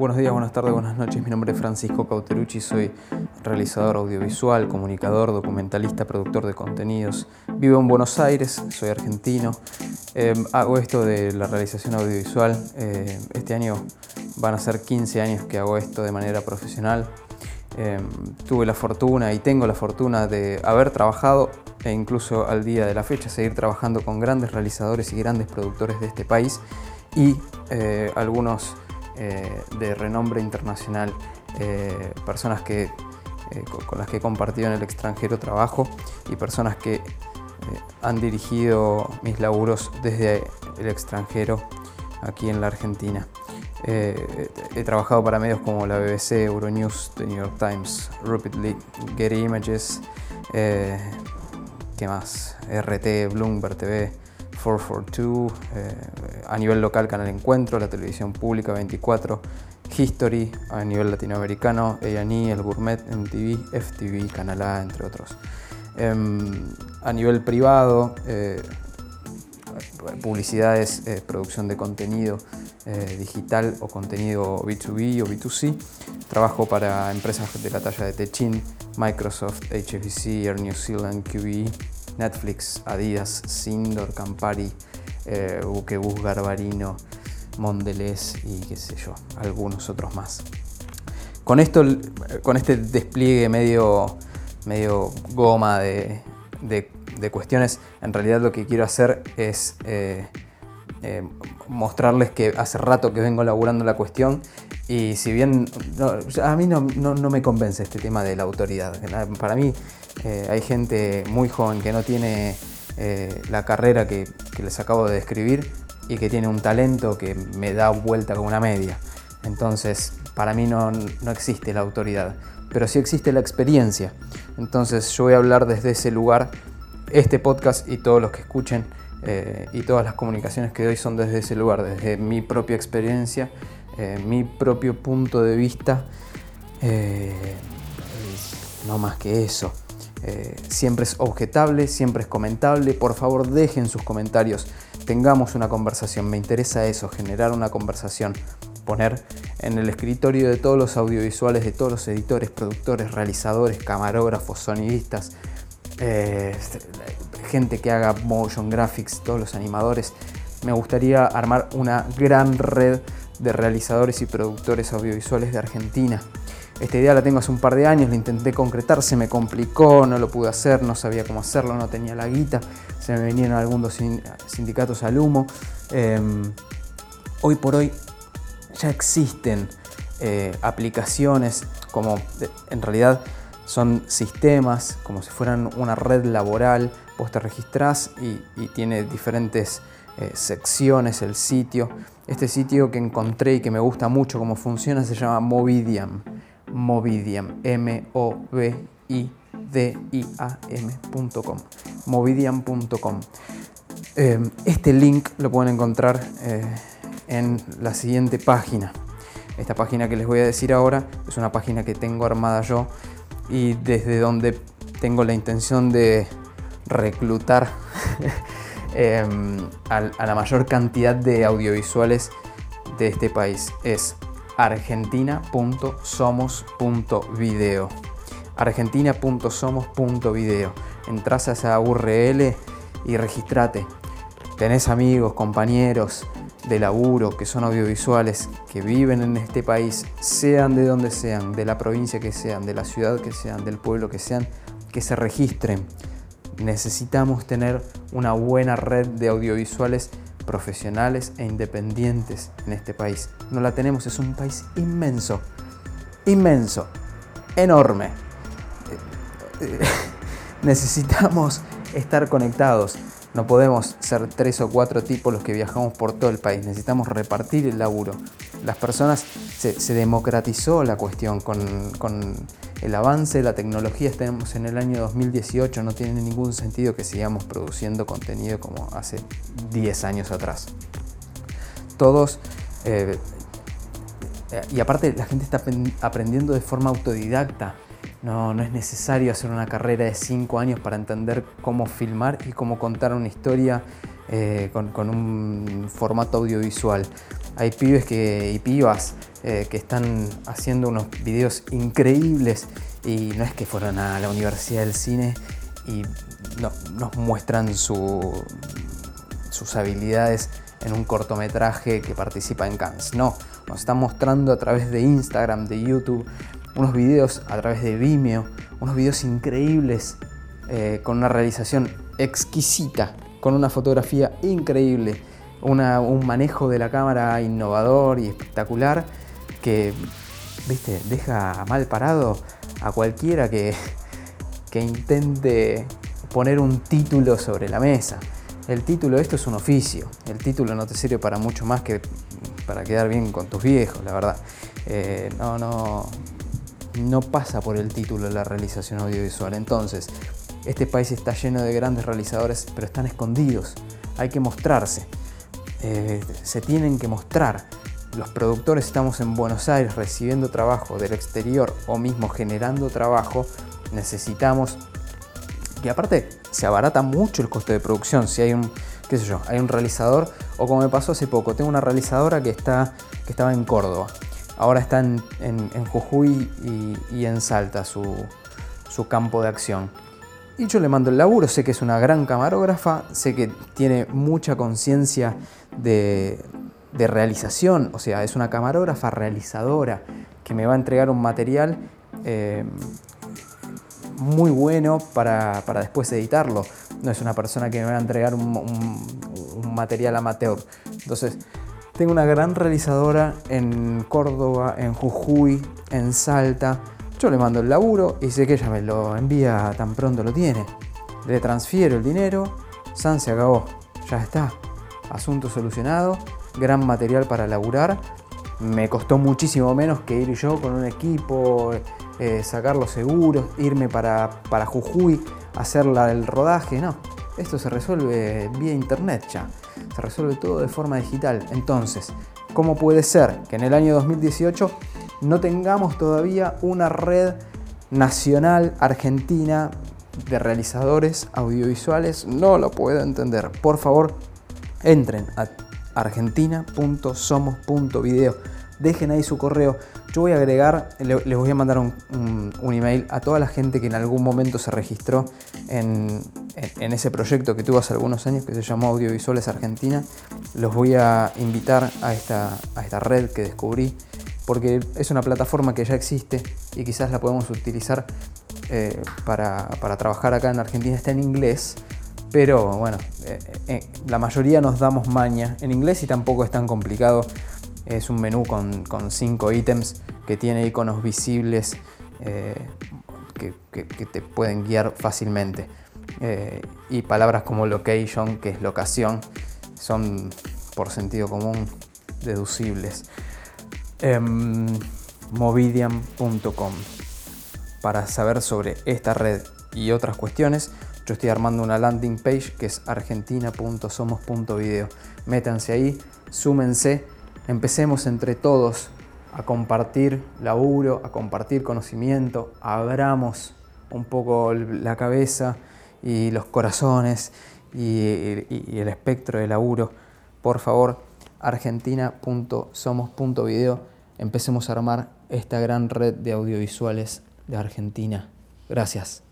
buenos días, buenas tardes, buenas noches. Mi nombre es Francisco Cauterucci, soy realizador audiovisual, comunicador, documentalista, productor de contenidos. Vivo en Buenos Aires, soy argentino. Eh, hago esto de la realización audiovisual. Eh, este año van a ser 15 años que hago esto de manera profesional. Eh, tuve la fortuna y tengo la fortuna de haber trabajado e incluso al día de la fecha seguir trabajando con grandes realizadores y grandes productores de este país y algunos eh, de renombre internacional, eh, personas que, eh, con las que he compartido en el extranjero trabajo y personas que han dirigido mis laburos desde el extranjero aquí en la Argentina. he trabajado para medios como la BBC, Euronews, The New York Times, Rapidly, Getty Images, ¿qué más? RT, Bloomberg TV, 442, eh, a nivel local Canal Encuentro, la televisión pública 24, History a nivel latinoamericano, A&E, El Gourmet, MTV, FTV, Canal A, entre otros. Em, a nivel privado, eh, publicidades, eh, producción de contenido digital o contenido B2B o B2C. Trabajo para empresas de la talla de Techin, Microsoft, HBC, Air New Zealand, QBE, Netflix, Adidas, Sindor, Campari, eh, Buquebus, Garbarino, Mondelez y qué sé yo, algunos otros más. Con esto, con este despliegue medio, medio goma de, cuestiones, en realidad lo que quiero hacer es eh, eh, mostrarles que hace rato que vengo laburando la cuestión y si bien a mí no, me convence este tema de la autoridad, para mí eh, hay gente muy joven que no tiene eh, la carrera que, les acabo de describir y que tiene un talento que me da vuelta con una media. Entonces, para mí no, existe la autoridad, pero sí existe la experiencia. Entonces, yo voy a hablar desde ese lugar. Este podcast y todos los que escuchen eh, y todas las comunicaciones que doy son desde ese lugar, desde mi propia experiencia, mi propio punto de vista. no más que eso. Eh, siempre es objetable, siempre es comentable. Por favor, dejen sus comentarios. Tengamos una conversación. Me interesa eso, generar una conversación. Poner en el escritorio de todos los audiovisuales, de todos los editores, productores, realizadores, camarógrafos, sonidistas, eh, gente que haga motion graphics, todos los animadores. Me gustaría armar una gran red de realizadores y productores audiovisuales de Argentina esta idea la tengo hace un par de años, la intenté concretar, se me complicó, no lo pude hacer, no sabía cómo hacerlo, no tenía la guita, se me vinieron algunos sindicatos al humo. Em, hoy por hoy ya existen eh, aplicaciones como en realidad son sistemas, como si fueran una red laboral, vos te registrás y, tiene diferentes eh, secciones el sitio. Este sitio que encontré y que me gusta mucho cómo funciona se llama Movidiam. Movidiam, M-O-V-I-D-I-A-M.com, movidiam.com. Em, este link lo pueden encontrar eh, en la siguiente página. Esta página que les voy a decir ahora es una página que tengo armada yo y desde donde tengo la intención de reclutar em, a la mayor cantidad de audiovisuales de este país. Es argentina.somos.video. Argentina.somos.video. Entras a esa URL y registrate. Tenés amigos, compañeros de laburo que son audiovisuales, que viven en este país, sean de donde sean, de la provincia que sean, de la ciudad que sean, del pueblo que sean, que se registren. Necesitamos tener una buena red de audiovisuales profesionales e independientes en este país. No la tenemos, es un país inmenso, inmenso, enorme. Necesitamos estar conectados. No podemos ser tres o cuatro tipos los que viajamos por todo el país. Necesitamos repartir el laburo. Las personas, se, democratizó la cuestión con, el avance de la tecnología, estamos en el año 2018, no tiene ningún sentido que sigamos produciendo contenido como hace 10 años atrás. Todos, eh, y aparte la gente está aprendiendo de forma autodidacta. No, no es necesario hacer una carrera de 5 años para entender cómo filmar y cómo contar una historia eh, con, un formato audiovisual. hay pibes que, y pibas eh, que están haciendo unos videos increíbles y no es que fueron a la Universidad del Cine y nos muestran sus habilidades en un cortometraje que participa en Cannes. No, nos están mostrando a través de Instagram, de YouTube, unos videos a través de Vimeo, unos videos increíbles eh, con una realización exquisita, con una fotografía increíble, un manejo de la cámara innovador y espectacular que, viste, deja mal parado a cualquiera que, que intente poner un título sobre la mesa. El título esto es un oficio, el título no te sirve para mucho más que para quedar bien con tus viejos, la verdad. Eh, no, no, no pasa por el título la realización audiovisual. Entonces, este país está lleno de grandes realizadores, pero están escondidos. Hay que mostrarse. Eh, se tienen que mostrar. Los productores estamos en Buenos Aires recibiendo trabajo del exterior o mismo generando trabajo. Necesitamos que aparte se abarata mucho el coste de producción. Si hay un, qué sé yo, hay un realizador, o como me pasó hace poco, tengo una realizadora que, está, que estaba en Córdoba. Ahora está en, Jujuy y, en Salta su, su campo de acción. Y yo le mando el laburo, sé que es una gran camarógrafa, sé que tiene mucha conciencia de, realización, o sea, es una camarógrafa realizadora que me va a entregar un material eh, muy bueno para, después editarlo. No es una persona que me va a entregar un, material amateur. Entonces, tengo una gran realizadora en Córdoba, en Jujuy, en Salta. Yo le mando el laburo y sé que ella me lo envía tan pronto lo tiene. Le transfiero el dinero, San se acabó, ya está. Asunto solucionado, gran material para laburar. Me costó muchísimo menos que ir yo con un equipo, eh, sacar los seguros, irme para, para Jujuy, hacer el rodaje, no. Esto se resuelve vía internet ya. Se resuelve todo de forma digital. Entonces, ¿cómo puede ser que en el año 2018 no tengamos todavía una red nacional argentina de realizadores audiovisuales? No lo puedo entender. Por favor, entren a argentina.somos.video. Dejen ahí su correo. Yo voy a agregar, les voy a mandar un, email a toda la gente que en algún momento se registró en, ese proyecto que tuvo hace algunos años que se llamó Audiovisuales Argentina. Los voy a invitar a esta, red que descubrí porque es una plataforma que ya existe y quizás la podemos utilizar eh, para, trabajar acá en Argentina. Está en inglés, pero bueno, eh, eh, la mayoría nos damos maña en inglés y tampoco es tan complicado es un menú con, cinco ítems que tiene iconos visibles eh, que, te pueden guiar fácilmente. Eh, y palabras como location, que es locación, son por sentido común deducibles. Movidian.com para saber sobre esta red y otras cuestiones, yo estoy armando una landing page que es argentina.somos.video. Métanse ahí, súmense Empecemos entre todos a compartir laburo, a compartir conocimiento, abramos un poco la cabeza y los corazones y, el espectro de laburo. Por favor, argentina.somos.video, empecemos a armar esta gran red de audiovisuales de Argentina. Gracias.